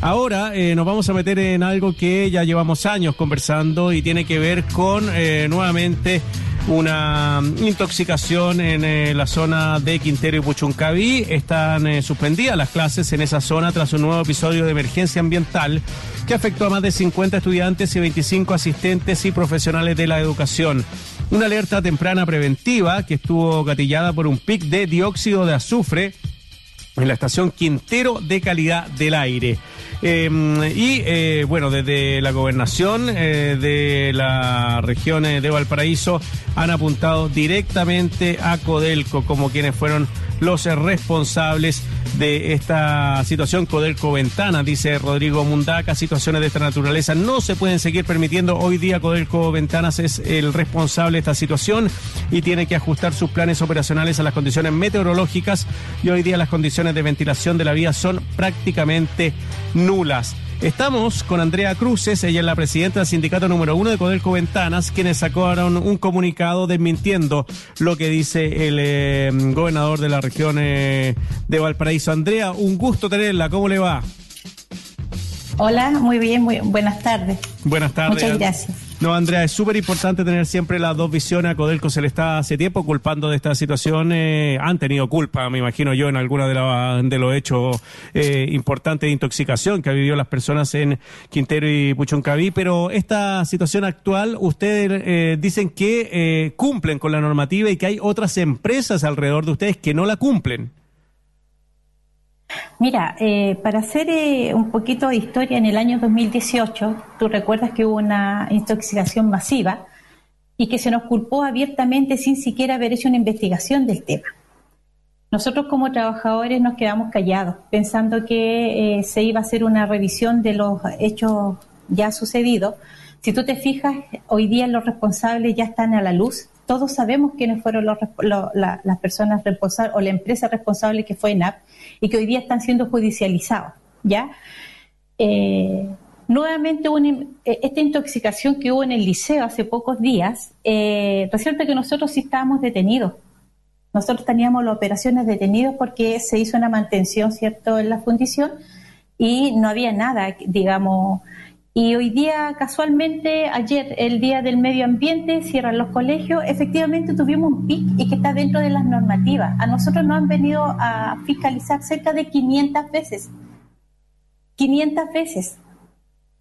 Ahora eh, nos vamos a meter en algo que ya llevamos años conversando y tiene que ver con eh, nuevamente una intoxicación en eh, la zona de Quintero y Puchuncaví. Están suspendidas las clases en esa zona tras un nuevo episodio de emergencia ambiental que afectó a más de 50 estudiantes y 25 asistentes y profesionales de la educación. Una alerta temprana preventiva que estuvo gatillada por un pic de dióxido de azufre en la estación Quintero de calidad del aire. Eh, y eh, bueno, desde la gobernación eh, de la región eh, de Valparaíso han apuntado directamente a Codelco como quienes fueron los responsables de esta situación. Codelco Ventana, dice Rodrigo Mundaca, situaciones de esta naturaleza no se pueden seguir permitiendo. Hoy día Codelco Ventanas es el responsable de esta situación y tiene que ajustar sus planes operacionales a las condiciones meteorológicas y hoy día las condiciones de ventilación de la vía son prácticamente nulas. Estamos con Andrea Cruces, ella es la presidenta del sindicato número uno de Codelco Ventanas, quienes sacaron un comunicado desmintiendo lo que dice el eh, gobernador de la región eh, de Valparaíso. Andrea, un gusto tenerla, ¿cómo le va? Hola, muy bien, muy buenas tardes. Buenas tardes. Muchas gracias. No, Andrea, es súper importante tener siempre las dos visiones. A Codelco se le está hace tiempo culpando de esta situación. Eh, han tenido culpa, me imagino yo, en alguna de, la, de los hechos eh, importantes de intoxicación que han vivido las personas en Quintero y Puchoncaví. Pero esta situación actual, ustedes eh, dicen que eh, cumplen con la normativa y que hay otras empresas alrededor de ustedes que no la cumplen. Mira, eh, para hacer eh, un poquito de historia, en el año 2018, tú recuerdas que hubo una intoxicación masiva y que se nos culpó abiertamente sin siquiera haber hecho una investigación del tema. Nosotros como trabajadores nos quedamos callados, pensando que eh, se iba a hacer una revisión de los hechos ya sucedidos. Si tú te fijas, hoy día los responsables ya están a la luz. Todos sabemos quiénes fueron los, lo, la, las personas responsables o la empresa responsable que fue ENAP y que hoy día están siendo judicializados. ¿ya? Eh, nuevamente, una, esta intoxicación que hubo en el liceo hace pocos días, eh, resulta que nosotros sí estábamos detenidos. Nosotros teníamos las operaciones detenidos porque se hizo una mantención, ¿cierto?, en la fundición y no había nada, digamos. Y hoy día, casualmente, ayer, el Día del Medio Ambiente, cierran los colegios, efectivamente tuvimos un PIC y que está dentro de las normativas. A nosotros nos han venido a fiscalizar cerca de 500 veces. 500 veces.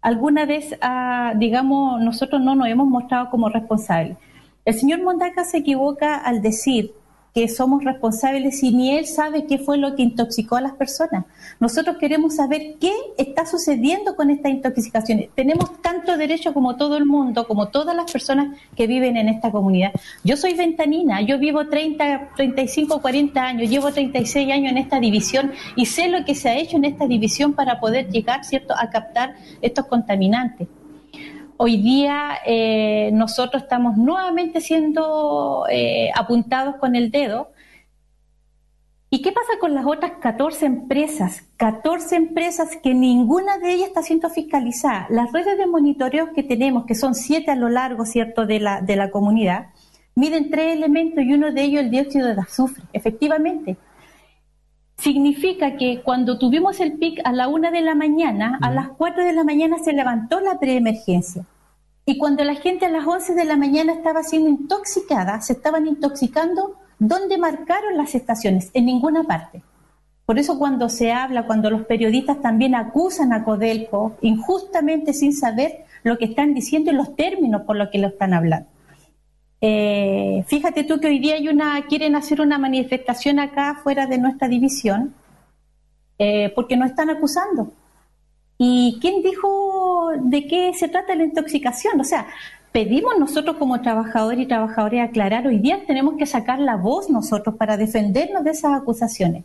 Alguna vez, ah, digamos, nosotros no nos hemos mostrado como responsables. El señor Mondaca se equivoca al decir que somos responsables y ni él sabe qué fue lo que intoxicó a las personas. Nosotros queremos saber qué está sucediendo con estas intoxicaciones. Tenemos tanto derecho como todo el mundo, como todas las personas que viven en esta comunidad. Yo soy ventanina, yo vivo 30, 35, 40 años, llevo 36 años en esta división y sé lo que se ha hecho en esta división para poder llegar, ¿cierto?, a captar estos contaminantes. Hoy día eh, nosotros estamos nuevamente siendo eh, apuntados con el dedo. ¿Y qué pasa con las otras 14 empresas? 14 empresas que ninguna de ellas está siendo fiscalizada. Las redes de monitoreo que tenemos, que son siete a lo largo, ¿cierto?, de la, de la comunidad, miden tres elementos y uno de ellos el dióxido de azufre. Efectivamente, significa que cuando tuvimos el pic a la una de la mañana, a las 4 de la mañana se levantó la preemergencia. Y cuando la gente a las 11 de la mañana estaba siendo intoxicada, se estaban intoxicando, ¿dónde marcaron las estaciones? En ninguna parte. Por eso cuando se habla, cuando los periodistas también acusan a Codelco, injustamente sin saber lo que están diciendo y los términos por los que lo están hablando. Eh, fíjate tú que hoy día hay una, quieren hacer una manifestación acá fuera de nuestra división eh, porque nos están acusando. ¿Y quién dijo de qué se trata la intoxicación? O sea, pedimos nosotros como trabajadores y trabajadoras aclarar, hoy día tenemos que sacar la voz nosotros para defendernos de esas acusaciones.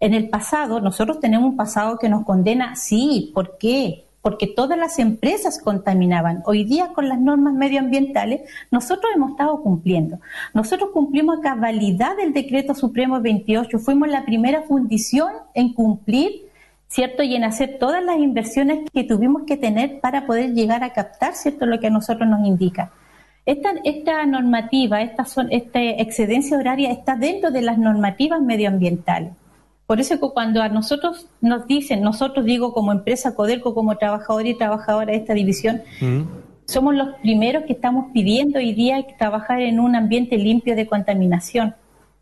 En el pasado, nosotros tenemos un pasado que nos condena, sí, ¿por qué? Porque todas las empresas contaminaban. Hoy día con las normas medioambientales nosotros hemos estado cumpliendo. Nosotros cumplimos a cabalidad el decreto supremo 28, fuimos la primera fundición en cumplir, ¿cierto? Y en hacer todas las inversiones que tuvimos que tener para poder llegar a captar, ¿cierto? Lo que a nosotros nos indica. Esta, normativa, esta, esta excedencia horaria está dentro de las normativas medioambientales. Por eso que cuando a nosotros nos dicen, nosotros digo como empresa Codelco, como trabajador y trabajadora de esta división, somos los primeros que estamos pidiendo hoy día trabajar en un ambiente limpio de contaminación.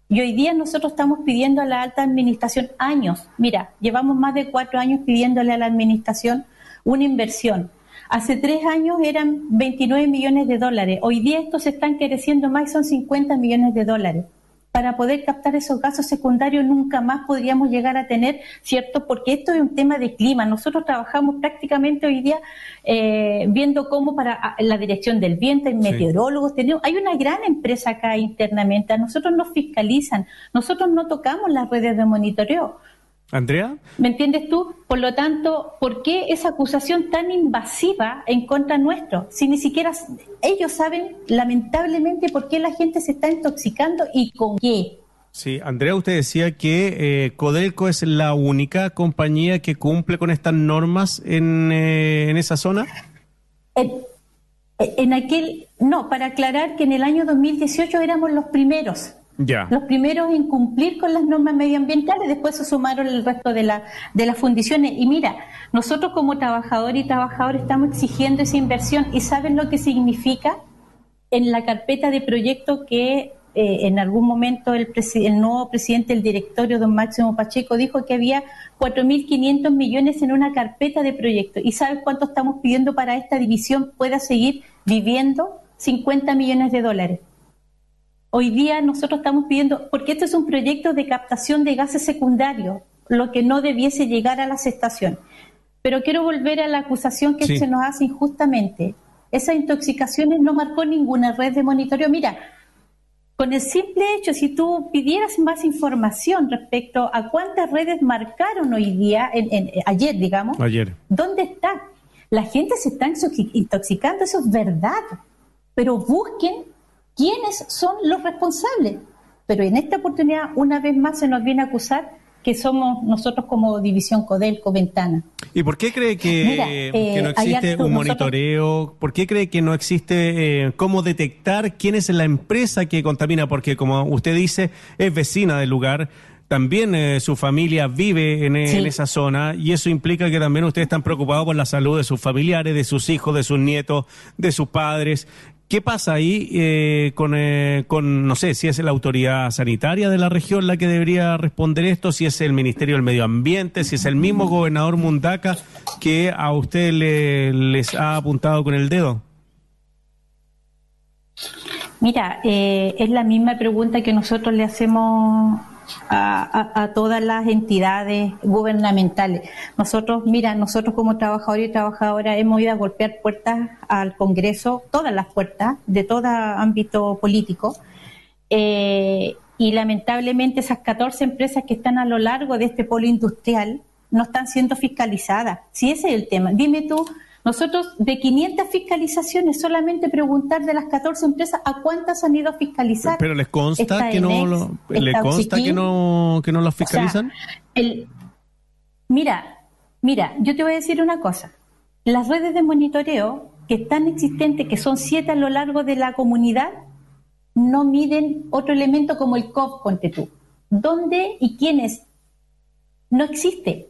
Y hoy día nosotros estamos pidiendo a la alta administración años. Mira, llevamos más de cuatro años pidiéndole a la administración una inversión. Hace tres años eran 29 millones de dólares. Hoy día estos se están creciendo más y son 50 millones de dólares para poder captar esos gases secundarios nunca más podríamos llegar a tener, ¿cierto? Porque esto es un tema de clima. Nosotros trabajamos prácticamente hoy día eh, viendo cómo para la dirección del viento, hay meteorólogos, tenemos, hay una gran empresa acá internamente, a nosotros nos fiscalizan, nosotros no tocamos las redes de monitoreo. Andrea. ¿Me entiendes tú? Por lo tanto, ¿por qué esa acusación tan invasiva en contra nuestro? Si ni siquiera ellos saben, lamentablemente, por qué la gente se está intoxicando y con qué. Sí, Andrea, usted decía que eh, Codelco es la única compañía que cumple con estas normas en, eh, en esa zona. En, en aquel, no, para aclarar que en el año 2018 éramos los primeros. Los primeros en cumplir con las normas medioambientales, después se sumaron el resto de, la, de las fundiciones. Y mira, nosotros como trabajadores y trabajadores estamos exigiendo esa inversión y ¿saben lo que significa? En la carpeta de proyecto que eh, en algún momento el, el, nuevo presidente del directorio, don Máximo Pacheco, dijo que había 4.500 millones en una carpeta de proyecto. ¿Y sabes cuánto estamos pidiendo para esta división pueda seguir viviendo? 50 millones de dólares. Hoy día nosotros estamos pidiendo, porque este es un proyecto de captación de gases secundarios, lo que no debiese llegar a las estaciones. Pero quiero volver a la acusación que se nos hace injustamente. Esas intoxicaciones no marcó ninguna red de monitoreo. Mira, con el simple hecho, si tú pidieras más información respecto a cuántas redes marcaron hoy día, en, ayer, digamos, ayer. ¿dónde está? La gente se está intoxicando, eso es verdad. Pero busquen quiénes son los responsables. Pero en esta oportunidad, una vez más, se nos viene a acusar que somos nosotros como División Codelco Ventana. ¿Y por qué cree que, eh, no existe un monitoreo? ¿Por qué cree que no existe eh, cómo detectar quién es la empresa que contamina? Porque como usted dice, es vecina del lugar, también eh, su familia vive en, en, esa zona y eso implica que también ustedes están preocupados por la salud de sus familiares, de sus hijos, de sus nietos, de sus padres. ¿Qué pasa ahí eh, con, eh, con, no sé, si es la autoridad sanitaria de la región la que debería responder esto, si es el Ministerio del Medio Ambiente, si es el mismo gobernador Mundaca que a usted le, les ha apuntado con el dedo? Mira, eh, es la misma pregunta que nosotros le hacemos a, todas las entidades gubernamentales. Nosotros, mira, nosotros como trabajadores y trabajadoras hemos ido a golpear puertas al Congreso, todas las puertas de todo ámbito político. Eh, y lamentablemente esas 14 empresas que están a lo largo de este polo industrial no están siendo fiscalizadas. Si ese es el tema. Dime tú, nosotros de 500 fiscalizaciones solamente preguntar de las 14 empresas a cuántas han ido a fiscalizar. Pero les consta que no lo, ¿le consta que no que no las fiscalizan. el, mira, mira, yo te voy a decir una cosa. Las redes de monitoreo que están existentes, que son siete a lo largo de la comunidad, no miden otro elemento como el COP, ponte tú. ¿Dónde y quiénes? No existe.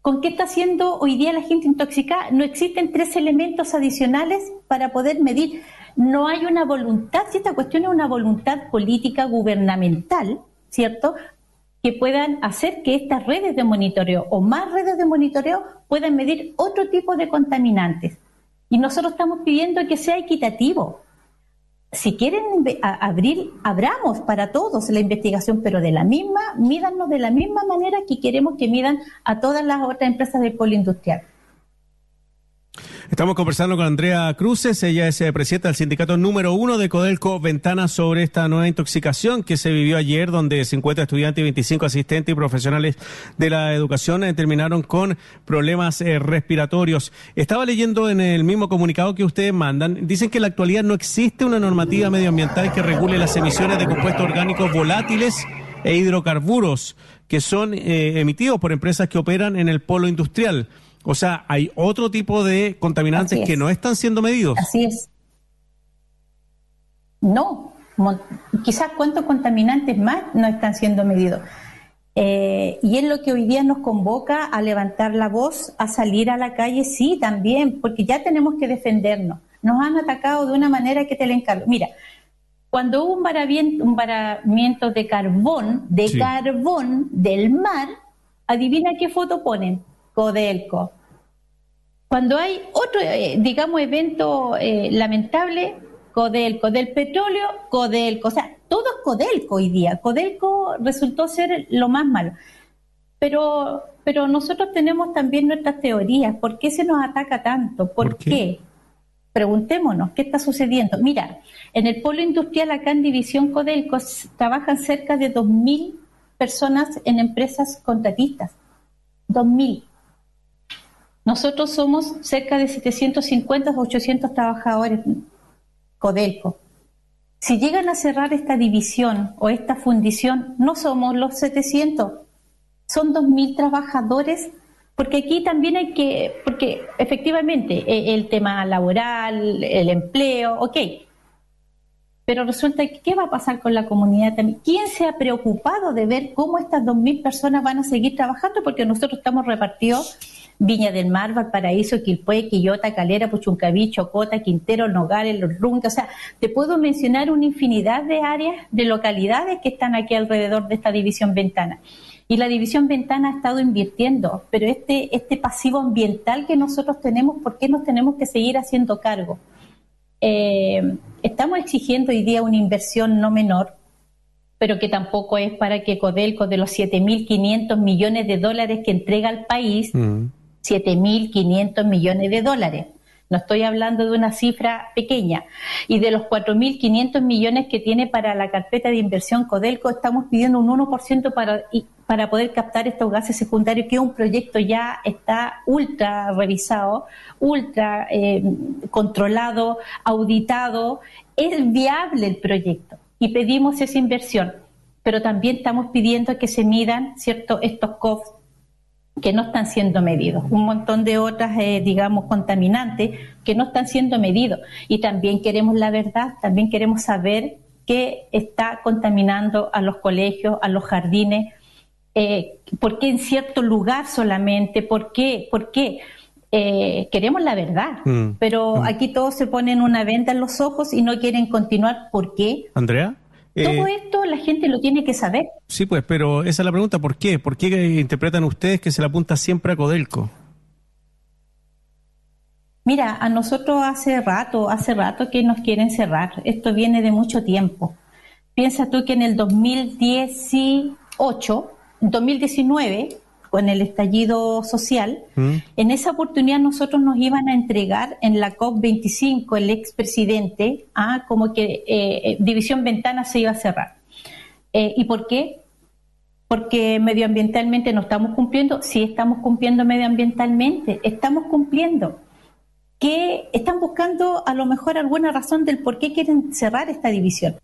¿Con qué está haciendo hoy día la gente intoxicada? No existen tres elementos adicionales para poder medir. No hay una voluntad, si esta cuestión es una voluntad política gubernamental, ¿cierto? Que puedan hacer que estas redes de monitoreo o más redes de monitoreo puedan medir otro tipo de contaminantes. Y nosotros estamos pidiendo que sea equitativo si quieren abrir, abramos para todos la investigación, pero de la misma, mídanos de la misma manera que queremos que midan a todas las otras empresas del polo industrial. Estamos conversando con Andrea Cruces, ella es eh, presidenta del sindicato número uno de Codelco Ventana sobre esta nueva intoxicación que se vivió ayer, donde 50 estudiantes y 25 asistentes y profesionales de la educación eh, terminaron con problemas eh, respiratorios. Estaba leyendo en el mismo comunicado que ustedes mandan, dicen que en la actualidad no existe una normativa medioambiental que regule las emisiones de compuestos orgánicos volátiles e hidrocarburos que son emitidos por empresas que operan en el polo industrial. O sea, hay otro tipo de contaminantes que no están siendo medidos. Así es. No, quizás cuántos contaminantes más no están siendo medidos. Eh, y es lo que hoy día nos convoca a levantar la voz, a salir a la calle, sí, también, porque ya tenemos que defendernos. Nos han atacado de una manera que te le encargo. Mira, cuando hubo un varamiento, un varamiento de carbón, de carbón del mar, adivina qué foto ponen, Codelco. Cuando hay otro, eh, digamos, evento eh, lamentable, Codelco, del petróleo, Codelco, o sea, todo es Codelco hoy día. Codelco resultó ser lo más malo. Pero, pero nosotros tenemos también nuestras teorías. ¿Por qué se nos ataca tanto? ¿Por, qué? Preguntémonos, ¿qué está sucediendo? Mira, en el polo industrial acá en División Codelco trabajan cerca de 2.000 personas en empresas contratistas. 2.000. Nosotros somos cerca de 750 o 800 trabajadores Codelco. Si llegan a cerrar esta división o esta fundición, no somos los 700, son 2.000 trabajadores, porque aquí también hay que, porque efectivamente e, el tema laboral, el empleo, ok, pero resulta que ¿qué va a pasar con la comunidad también? ¿Quién se ha preocupado de ver cómo estas 2.000 personas van a seguir trabajando? Porque nosotros estamos repartidos Viña del Mar, Valparaíso, Quilpué, Quillota, Calera, Puchuncaví, Chocota, Quintero, Nogales, Los Runques. O sea, te puedo mencionar una infinidad de áreas, de localidades que están aquí alrededor de esta división ventana. Y la división ventana ha estado invirtiendo, pero este, este pasivo ambiental que nosotros tenemos, ¿por qué nos tenemos que seguir haciendo cargo? Eh, estamos exigiendo hoy día una inversión no menor, pero que tampoco es para que Codelco de los 7.500 millones de dólares que entrega al país, mm. 7.500 millones de dólares. No estoy hablando de una cifra pequeña. Y de los 4.500 millones que tiene para la carpeta de inversión Codelco, estamos pidiendo un 1% para, para poder captar estos gases secundarios, que un proyecto ya está ultra revisado, ultra eh, controlado, auditado. Es viable el proyecto y pedimos esa inversión. Pero también estamos pidiendo que se midan ¿cierto? estos COFs que no están siendo medidos, un montón de otras, eh, digamos, contaminantes que no están siendo medidos. Y también queremos la verdad, también queremos saber qué está contaminando a los colegios, a los jardines, eh, por qué en cierto lugar solamente, por qué, por qué. Eh, queremos la verdad, mm. pero mm. aquí todos se ponen una venda en los ojos y no quieren continuar. ¿Por qué? Andrea. Todo eh, esto la gente lo tiene que saber. Sí, pues, pero esa es la pregunta, ¿por qué? ¿Por qué interpretan ustedes que se le apunta siempre a Codelco? Mira, a nosotros hace rato, hace rato que nos quieren cerrar. Esto viene de mucho tiempo. Piensa tú que en el 2018, 2019, con el estallido social, mm. en esa oportunidad nosotros nos iban a entregar en la COP25 el expresidente, ah, como que eh, eh, División Ventana se iba a cerrar. Eh, ¿Y por qué? Porque medioambientalmente no estamos cumpliendo. Sí estamos cumpliendo medioambientalmente, estamos cumpliendo. Que están buscando a lo mejor alguna razón del por qué quieren cerrar esta división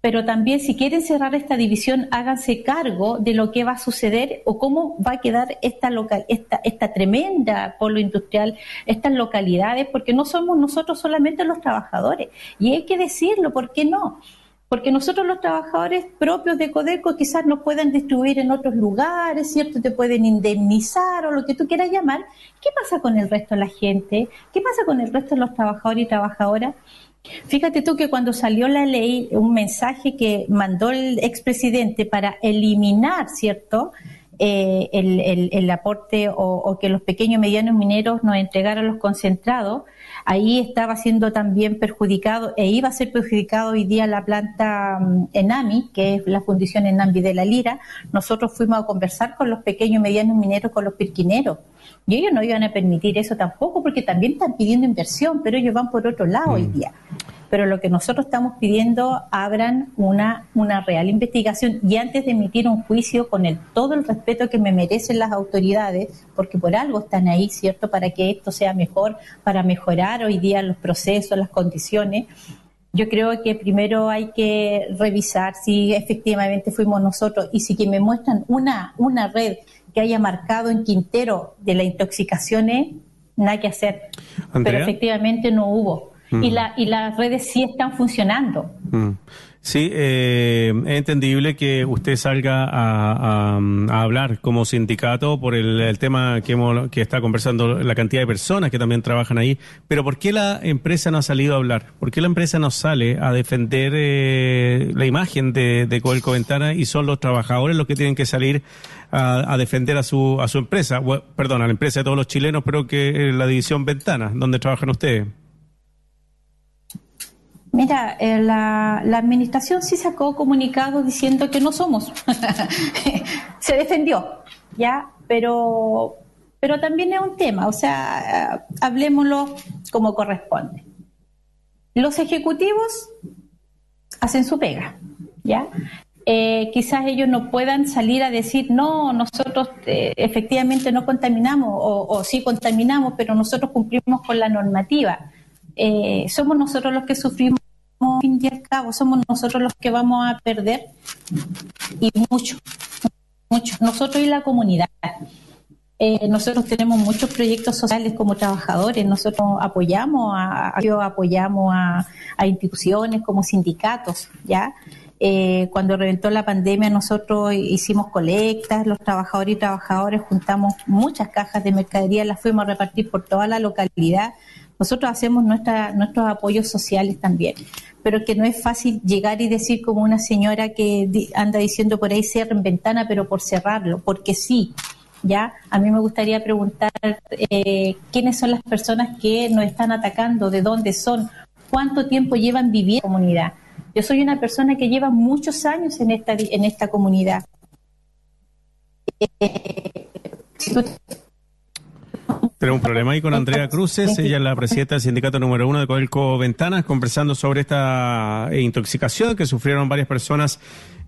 pero también si quieren cerrar esta división, háganse cargo de lo que va a suceder o cómo va a quedar esta, local, esta, esta tremenda polo industrial, estas localidades, porque no somos nosotros solamente los trabajadores. Y hay que decirlo, ¿por qué no? Porque nosotros los trabajadores propios de Codeco quizás nos puedan distribuir en otros lugares, ¿cierto? Te pueden indemnizar o lo que tú quieras llamar. ¿Qué pasa con el resto de la gente? ¿Qué pasa con el resto de los trabajadores y trabajadoras? Fíjate tú que cuando salió la ley, un mensaje que mandó el expresidente para eliminar, ¿cierto? Eh, el, aporte o, que los pequeños y medianos mineros nos entregaran los concentrados, ahí estaba siendo también perjudicado e iba a ser perjudicado hoy día la planta mm, Enami, que es la fundición Enami de la Lira. Nosotros fuimos a conversar con los pequeños y medianos mineros, con los pirquineros, y ellos no iban a permitir eso tampoco porque también están pidiendo inversión, pero ellos van por otro lado hoy mm. día. Pero lo que nosotros estamos pidiendo, abran una, una real investigación y antes de emitir un juicio con el, todo el respeto que me merecen las autoridades, porque por algo están ahí, ¿cierto? Para que esto sea mejor, para mejorar hoy día los procesos, las condiciones. Yo creo que primero hay que revisar si efectivamente fuimos nosotros y si que me muestran una, una red que haya marcado en Quintero de la intoxicación es nada que hacer. Pero efectivamente no hubo. Y, mm. la, y las redes sí están funcionando. Mm. Sí, eh, es entendible que usted salga a, a, hablar como sindicato por el, tema que, hemos, que está conversando la cantidad de personas que también trabajan ahí, pero ¿por qué la empresa no ha salido a hablar? ¿Por qué la empresa no sale a defender eh, la imagen de, de Coelco Ventana y son los trabajadores los que tienen que salir a, defender a su, a su empresa? perdón, a la empresa de todos los chilenos, pero que la división Ventana, donde trabajan ustedes. Mira, eh, la, administración sí sacó comunicado diciendo que no somos. Se defendió, ¿ya? Pero, pero también es un tema, o sea, hablemoslo como corresponde. Los ejecutivos hacen su pega, ¿ya? Eh, quizás ellos no puedan salir a decir, no, nosotros eh, efectivamente no contaminamos o, o, sí contaminamos, pero nosotros cumplimos con la normativa. Somos nosotros los que sufrimos fin y al cabo somos nosotros los que vamos a perder y mucho, mucho, nosotros y la comunidad. Eh, nosotros tenemos muchos proyectos sociales como trabajadores, nosotros apoyamos a, apoyamos a, instituciones como sindicatos, ¿ya? Eh, cuando reventó la pandemia nosotros hicimos colectas, los trabajadores y trabajadores juntamos muchas cajas de mercadería, las fuimos a repartir por toda la localidad. Nosotros hacemos nuestra, nuestros apoyos sociales también pero que no es fácil llegar y decir como una señora que anda diciendo por ahí cierren ventana, pero por cerrarlo, porque sí. Ya, a mí me gustaría preguntar eh, quiénes son las personas que nos están atacando, de dónde son, cuánto tiempo llevan viviendo en la comunidad. Yo soy una persona que lleva muchos años en esta en esta comunidad. Eh, tenemos un problema ahí con Andrea Cruces, ella es la presidenta del sindicato número uno de Codelco Ventanas, conversando sobre esta eh, intoxicación que sufrieron varias personas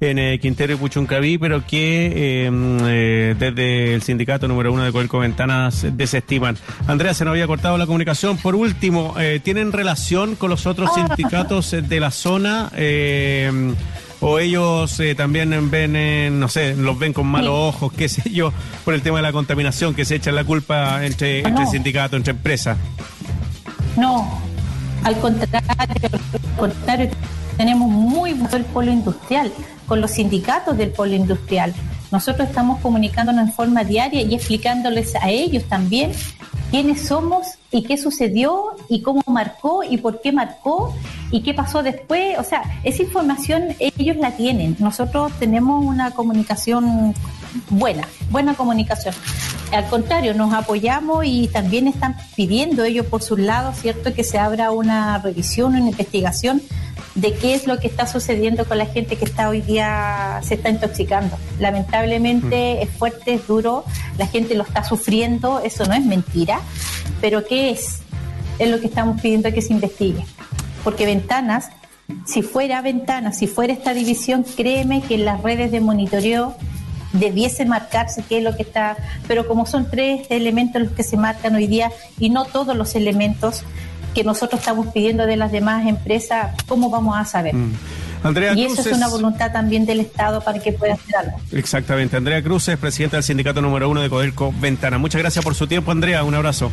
en eh, Quintero y Puchuncaví, pero que em, eh, desde el sindicato número uno de Codelco Ventanas desestiman. Andrea, se nos había cortado la comunicación. Por último, ¿tienen relación con los otros ah. sindicatos de la zona? O ellos eh, también ven, no sé, los ven con malos ojos, qué sé yo, por el tema de la contaminación, que se echan la culpa entre, entre sindicatos, entre empresas. No, al contrario, al contrario, tenemos muy buen el polo industrial, con los sindicatos del polo industrial. Nosotros estamos comunicándonos en forma diaria y explicándoles a ellos también quiénes somos y qué sucedió y cómo marcó y por qué marcó y qué pasó después. O sea, esa información ellos la tienen. Nosotros tenemos una comunicación buena, buena comunicación. Al contrario, nos apoyamos y también están pidiendo ellos por su lado, ¿cierto?, que se abra una revisión, una investigación de qué es lo que está sucediendo con la gente que está hoy día se está intoxicando. Lamentablemente mm. es fuerte, es duro, la gente lo está sufriendo, eso no es mentira, pero ¿qué es? Es lo que estamos pidiendo que se investigue. Porque ventanas, si fuera ventanas, si fuera esta división, créeme que en las redes de monitoreo debiese marcarse qué es lo que está, pero como son tres elementos los que se marcan hoy día y no todos los elementos, que nosotros estamos pidiendo de las demás empresas, ¿cómo vamos a saber? Mm. Andrea y eso es una voluntad también del Estado para que pueda hacer algo. Exactamente. Andrea Cruz es presidenta del sindicato número uno de Codelco Ventana. Muchas gracias por su tiempo, Andrea. Un abrazo.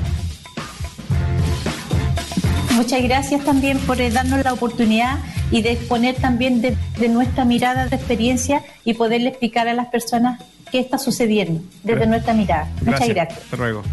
Muchas gracias también por eh, darnos la oportunidad y de exponer también de, nuestra mirada de experiencia y poderle explicar a las personas qué está sucediendo desde nuestra mirada. Muchas gracias. Hasta luego.